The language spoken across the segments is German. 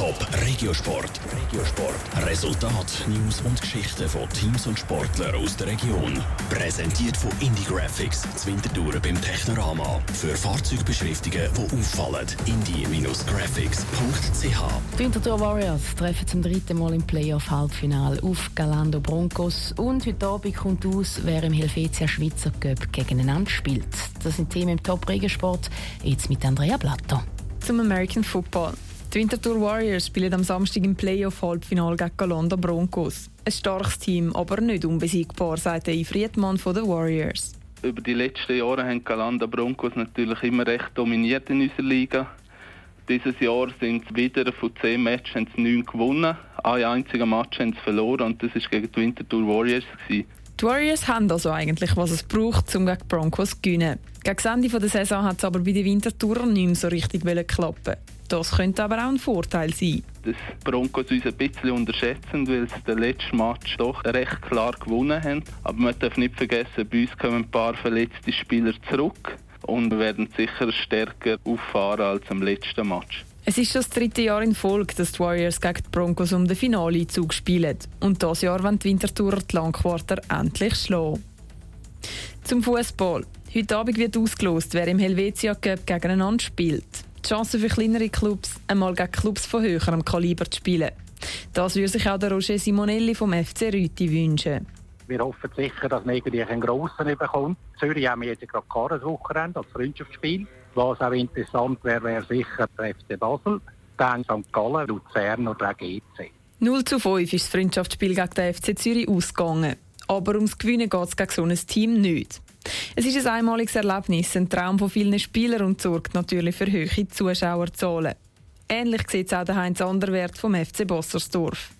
Top Regiosport. Regiosport. Resultat, News und Geschichten von Teams und Sportlern aus der Region. Präsentiert von Indie Graphics, Zwintertour beim Technorama. Für Fahrzeugbeschriftungen, die auffallen. indie-graphics.ch. Die Winterthur Warriors treffen zum dritten Mal im Playoff-Halbfinale auf Galando Broncos. Und heute Abend kommt aus, wer im Helvetia Schweizer Cup gegeneinander spielt. Das sind Themen im Top Regiosport. Jetzt mit Andrea Blatter. Zum American Football. Die Winterthur Warriors spielen am Samstag im Playoff-Halbfinale gegen Galanda Broncos. Ein starkes Team, aber nicht unbesiegbar, sagt der Friedmann von den Warriors. Über die letzten Jahre haben Galanda Broncos natürlich immer recht dominiert in unserer Liga. Dieses Jahr sind sie wieder von zehn Matches haben sie neun gewonnen. Ein einziger Match haben sie verloren und das war gegen die Winterthur Warriors. Die Warriors haben also eigentlich, was es braucht, um gegen Broncos zu gewinnen. Gegen das Ende der Saison hat es aber bei den Wintertourer nicht mehr so richtig klappen das könnte aber auch ein Vorteil sein. Dass Broncos uns ein bisschen unterschätzen, weil sie den letzten Match doch recht klar gewonnen haben. Aber man darf nicht vergessen, bei uns kommen ein paar verletzte Spieler zurück und werden sicher stärker auffahren als im letzten Match. Es ist das dritte Jahr in Folge, dass die Warriors gegen die Broncos um den Finale-Zug spielen. Und das Jahr wollen die Wintertourer die Langquarter endlich schlagen. Zum Fußball. Heute Abend wird ausgelost, wer im Helvetia Cup gegeneinander spielt. Die Chance für kleinere Clubs, einmal gegen Clubs von höherem Kaliber zu spielen. Das würde sich auch der Roger Simonelli vom FC Rüti wünschen. Wir hoffen sicher, dass man irgendwie einen grossen bekommt. Zürich haben wir jetzt gerade Karlswochenende als Freundschaftsspiel. Was auch interessant wäre, wäre sicher der FC Basel, dann St. Gallen, Luzern oder GC. 0 zu 5 ist das Freundschaftsspiel gegen den FC Zürich ausgegangen. Aber ums Gewinnen geht es gegen so ein Team nicht. Es ist ein einmaliges Erlebnis, ein Traum von vielen Spielern und sorgt natürlich für hohe Zuschauerzahlen. Ähnlich sieht es auch der Heinz Anderwert vom FC Bossersdorf.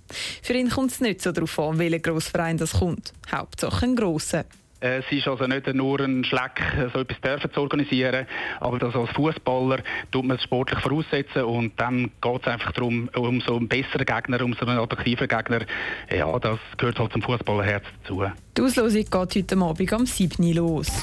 Für ihn kommt es nicht so darauf an, welcher Grossverein das kommt. Hauptsache ein grosser. Es ist also nicht nur ein Schleck, so etwas zu organisieren, aber das als Fußballer tut man es sportlich voraussetzen und dann geht es einfach darum, um so einen besseren Gegner, um so einen attraktiven Gegner. Ja, das gehört halt zum Fußballerherz dazu. Die Auslosung geht heute Abend am 7. los.